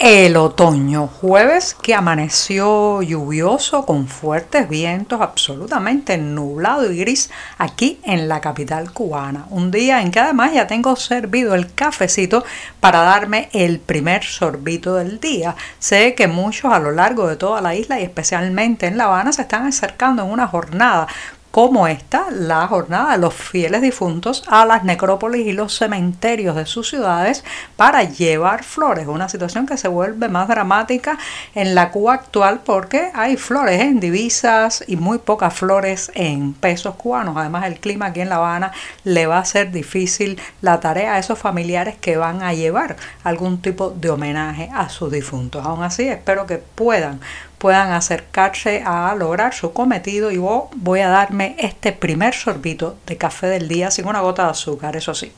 el otoño, jueves que amaneció lluvioso con fuertes vientos, absolutamente nublado y gris aquí en la capital cubana. Un día en que además ya tengo servido el cafecito para darme el primer sorbito del día. Sé que muchos a lo largo de toda la isla y especialmente en La Habana se están acercando en una jornada como esta, la jornada de los fieles difuntos a las necrópolis y los cementerios de sus ciudades para llevar flores, una situación que se vuelve más dramática en la Cuba actual porque hay flores en divisas y muy pocas flores en pesos cubanos. Además el clima aquí en La Habana le va a ser difícil la tarea a esos familiares que van a llevar algún tipo de homenaje a sus difuntos. Aún así espero que puedan puedan acercarse a lograr su cometido y voy a darme este primer sorbito de café del día sin una gota de azúcar, eso sí.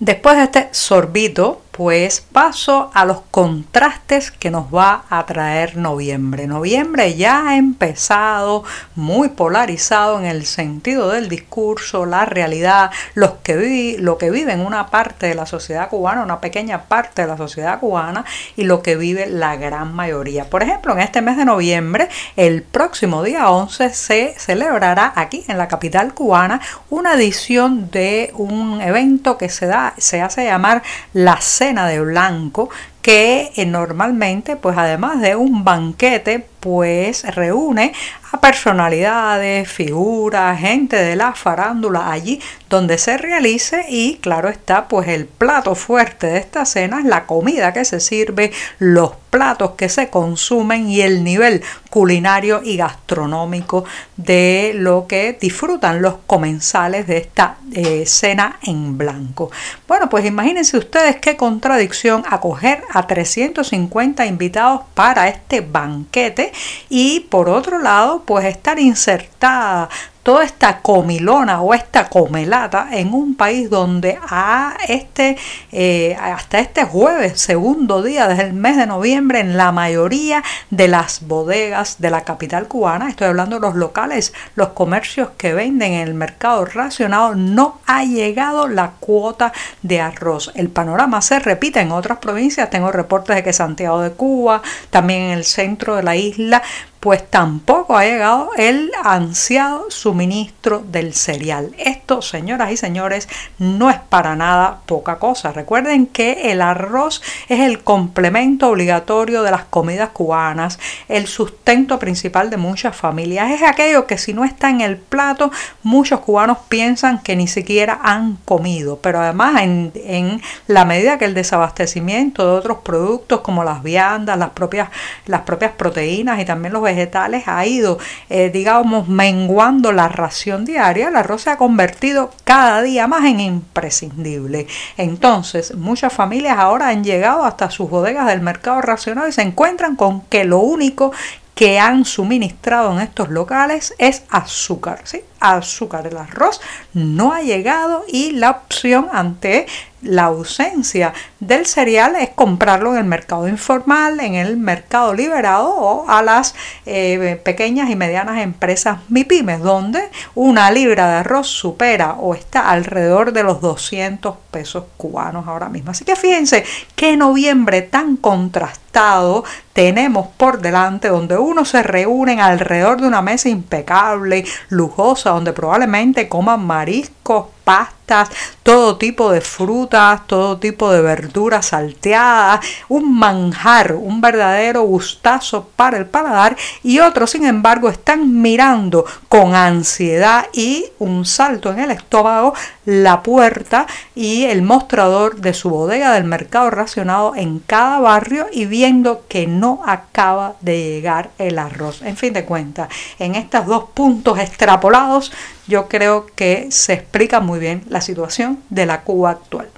Después de este sorbito, pues paso a los contrastes que nos va a traer noviembre. Noviembre ya ha empezado muy polarizado en el sentido del discurso, la realidad, los que lo que vive una parte de la sociedad cubana, una pequeña parte de la sociedad cubana y lo que vive la gran mayoría. Por ejemplo, en este mes de noviembre, el próximo día 11 se celebrará aquí en la capital cubana una edición de un evento que se da se hace llamar la de blanco que eh, normalmente pues además de un banquete pues reúne a personalidades, figuras, gente de la farándula allí donde se realice y claro está pues el plato fuerte de esta cena es la comida que se sirve, los platos que se consumen y el nivel culinario y gastronómico de lo que disfrutan los comensales de esta eh, cena en blanco. Bueno pues imagínense ustedes qué contradicción acoger a 350 invitados para este banquete y por otro lado pues estar insertada toda esta comilona o esta comelata en un país donde a este, eh, hasta este jueves, segundo día del mes de noviembre, en la mayoría de las bodegas de la capital cubana, estoy hablando de los locales, los comercios que venden en el mercado racionado, no ha llegado la cuota de arroz. El panorama se repite en otras provincias, tengo reportes de que Santiago de Cuba, también en el centro de la isla, pues tampoco ha llegado el ansiado suministro del cereal. Esto, señoras y señores, no es para nada poca cosa. Recuerden que el arroz es el complemento obligatorio de las comidas cubanas, el sustento principal de muchas familias. Es aquello que si no está en el plato, muchos cubanos piensan que ni siquiera han comido. Pero además, en, la medida que el desabastecimiento de otros productos como las viandas, las propias, las propias proteínas y también los vegetales ha ido, eh, digamos, menguando la ración diaria, el arroz se ha convertido cada día más en imprescindible. Entonces, muchas familias ahora han llegado hasta sus bodegas del mercado racional y se encuentran con que lo único que han suministrado en estos locales es azúcar, ¿sí? Azúcar. El arroz no ha llegado y la opción ante la ausencia del cereal es comprarlo en el mercado informal, en el mercado liberado o a las eh, pequeñas y medianas empresas MIPIMES, donde una libra de arroz supera o está alrededor de los 200 pesos cubanos ahora mismo. Así que fíjense qué noviembre tan contrastado tenemos por delante, donde uno se reúnen alrededor de una mesa impecable, lujosa, donde probablemente coman mariscos, pastas, todo tipo de frutas, todo tipo de verduras salteadas, un manjar, un verdadero gustazo para el paladar y otros sin embargo están mirando con ansiedad y un salto en el estómago la puerta y el mostrador de su bodega del mercado racionado en cada barrio y viendo que no acaba de llegar el arroz. En fin de cuentas, en estos dos puntos extrapolados yo creo que se explica muy bien la situación de la Cuba actual.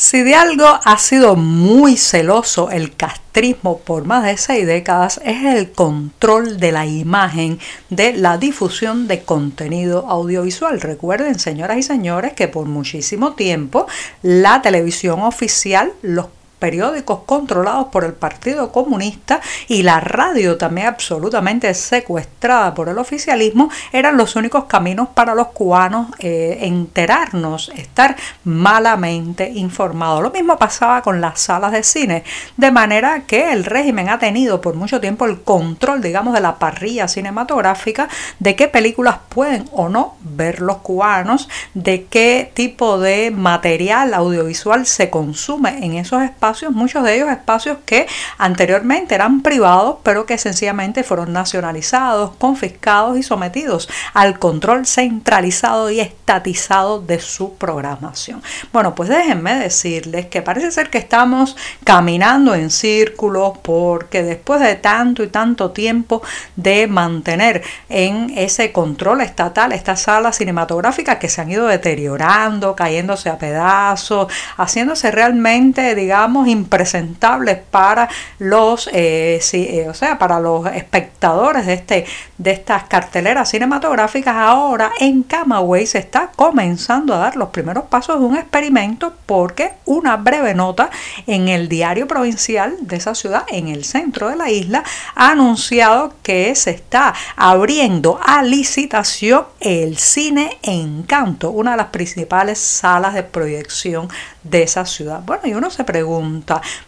Si de algo ha sido muy celoso el castrismo por más de seis décadas es el control de la imagen de la difusión de contenido audiovisual. Recuerden, señoras y señores, que por muchísimo tiempo la televisión oficial, los periódicos controlados por el Partido Comunista y la radio también absolutamente secuestrada por el oficialismo eran los únicos caminos para los cubanos eh, enterarnos, estar malamente informados. Lo mismo pasaba con las salas de cine, de manera que el régimen ha tenido por mucho tiempo el control, digamos, de la parrilla cinematográfica, de qué películas pueden o no ver los cubanos, de qué tipo de material audiovisual se consume en esos espacios muchos de ellos espacios que anteriormente eran privados, pero que sencillamente fueron nacionalizados, confiscados y sometidos al control centralizado y estatizado de su programación. Bueno, pues déjenme decirles que parece ser que estamos caminando en círculos porque después de tanto y tanto tiempo de mantener en ese control estatal estas salas cinematográficas que se han ido deteriorando, cayéndose a pedazos, haciéndose realmente, digamos, impresentables para los, eh, eh, o sea, para los espectadores de, este, de estas carteleras cinematográficas, ahora en Camagüey se está comenzando a dar los primeros pasos de un experimento porque una breve nota en el diario provincial de esa ciudad, en el centro de la isla, ha anunciado que se está abriendo a licitación el cine Encanto, una de las principales salas de proyección de esa ciudad. Bueno, y uno se pregunta,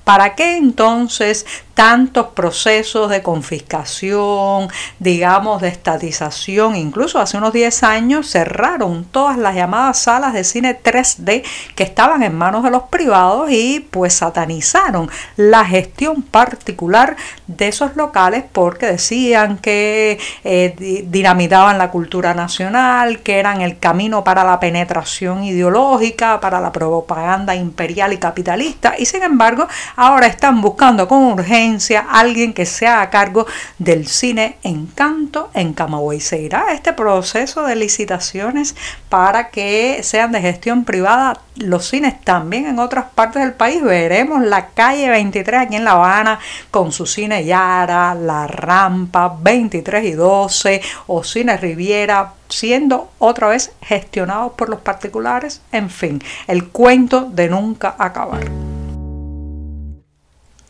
¿para qué entonces tantos procesos de confiscación, digamos, de estatización? Incluso hace unos 10 años cerraron todas las llamadas salas de cine 3D que estaban en manos de los privados y pues satanizaron la gestión particular de esos locales porque decían que eh, dinamitaban la cultura nacional, que eran el camino para la penetración ideológica, para la propaganda imperial y capitalista y sin ahora están buscando con urgencia alguien que sea a cargo del cine Encanto en Camagüey. Se irá este proceso de licitaciones para que sean de gestión privada los cines también en otras partes del país. Veremos la calle 23 aquí en La Habana con su cine Yara, La Rampa 23 y 12 o Cine Riviera siendo otra vez gestionados por los particulares. En fin, el cuento de nunca acabar.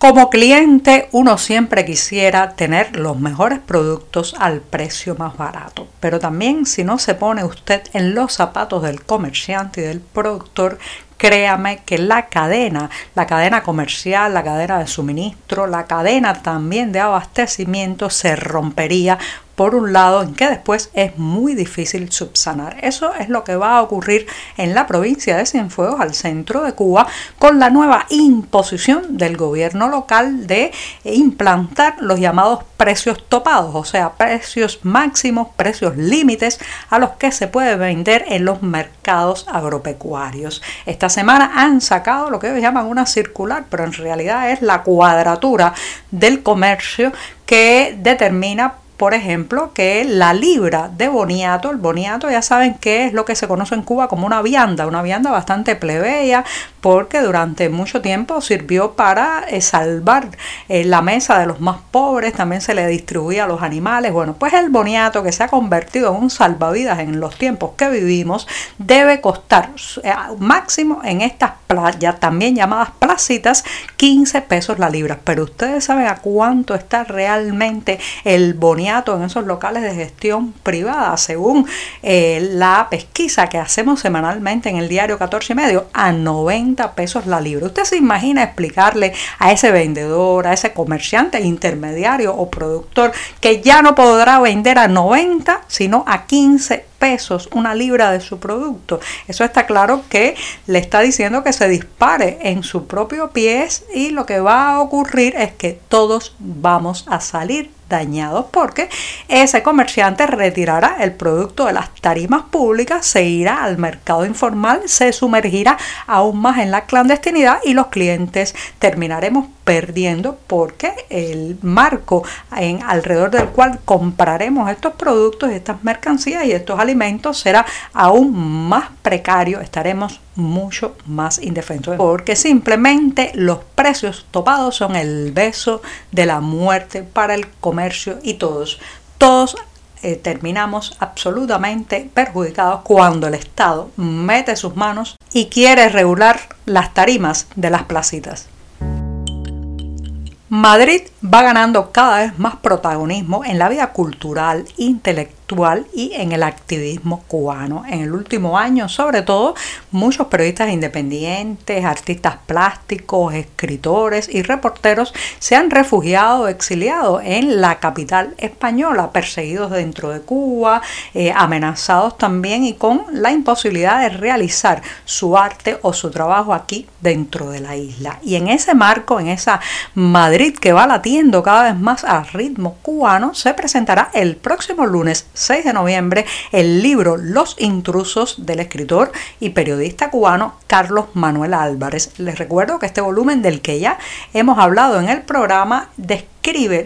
Como cliente uno siempre quisiera tener los mejores productos al precio más barato, pero también si no se pone usted en los zapatos del comerciante y del productor, créame que la cadena, la cadena comercial, la cadena de suministro, la cadena también de abastecimiento se rompería por un lado, en que después es muy difícil subsanar. Eso es lo que va a ocurrir en la provincia de Cienfuegos, al centro de Cuba, con la nueva imposición del gobierno local de implantar los llamados precios topados, o sea, precios máximos, precios límites a los que se puede vender en los mercados agropecuarios. Esta semana han sacado lo que ellos llaman una circular, pero en realidad es la cuadratura del comercio que determina por ejemplo, que la libra de boniato, el boniato ya saben que es lo que se conoce en Cuba como una vianda, una vianda bastante plebeya, porque durante mucho tiempo sirvió para eh, salvar eh, la mesa de los más pobres, también se le distribuía a los animales. Bueno, pues el boniato que se ha convertido en un salvavidas en los tiempos que vivimos debe costar eh, máximo en estas ya también llamadas placitas 15 pesos la libra. Pero ustedes saben a cuánto está realmente el boniato en esos locales de gestión privada, según la pesquisa que hacemos semanalmente en el diario 14 y medio, a 90 pesos la libra. Usted se imagina explicarle a ese vendedor, a ese comerciante intermediario o productor que ya no podrá vender a 90, sino a 15 pesos una libra de su producto. Eso está claro que le está diciendo que se dispare en su propio pie y lo que va a ocurrir es que todos vamos a salir dañados porque ese comerciante retirará el producto de las tarimas públicas, se irá al mercado informal, se sumergirá aún más en la clandestinidad y los clientes terminaremos perdiendo porque el marco en alrededor del cual compraremos estos productos, estas mercancías y estos alimentos será aún más precario, estaremos mucho más indefensos porque simplemente los precios topados son el beso de la muerte para el comercio y todos, todos eh, terminamos absolutamente perjudicados cuando el Estado mete sus manos y quiere regular las tarimas de las placitas. Madrid va ganando cada vez más protagonismo en la vida cultural, intelectual, y en el activismo cubano. En el último año, sobre todo, muchos periodistas independientes, artistas plásticos, escritores y reporteros se han refugiado exiliado en la capital española, perseguidos dentro de Cuba, eh, amenazados también y con la imposibilidad de realizar su arte o su trabajo aquí dentro de la isla. Y en ese marco, en esa Madrid que va latiendo cada vez más al ritmo cubano, se presentará el próximo lunes 6 de noviembre el libro Los intrusos del escritor y periodista cubano Carlos Manuel Álvarez. Les recuerdo que este volumen del que ya hemos hablado en el programa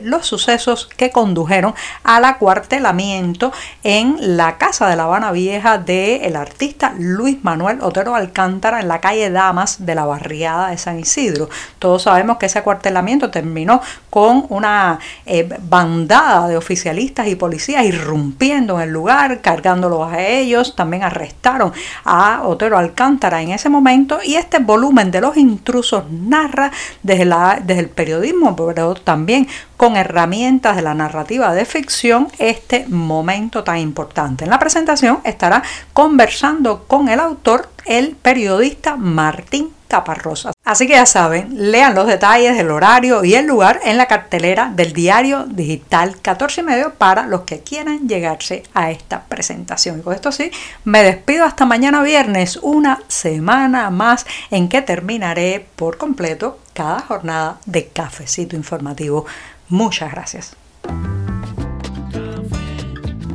los sucesos que condujeron al acuartelamiento en la casa de La Habana Vieja del artista Luis Manuel Otero Alcántara en la calle Damas de la barriada de San Isidro. Todos sabemos que ese acuartelamiento terminó con una eh, bandada de oficialistas y policías irrumpiendo en el lugar, cargándolos a ellos. También arrestaron a Otero Alcántara en ese momento y este volumen de los intrusos narra desde, la, desde el periodismo, pero también con herramientas de la narrativa de ficción este momento tan importante. En la presentación estará conversando con el autor, el periodista Martín Caparrosas. Así que ya saben, lean los detalles del horario y el lugar en la cartelera del diario digital 14 y medio para los que quieran llegarse a esta presentación. Y con esto sí, me despido hasta mañana viernes, una semana más en que terminaré por completo cada jornada de cafecito informativo. Muchas gracias.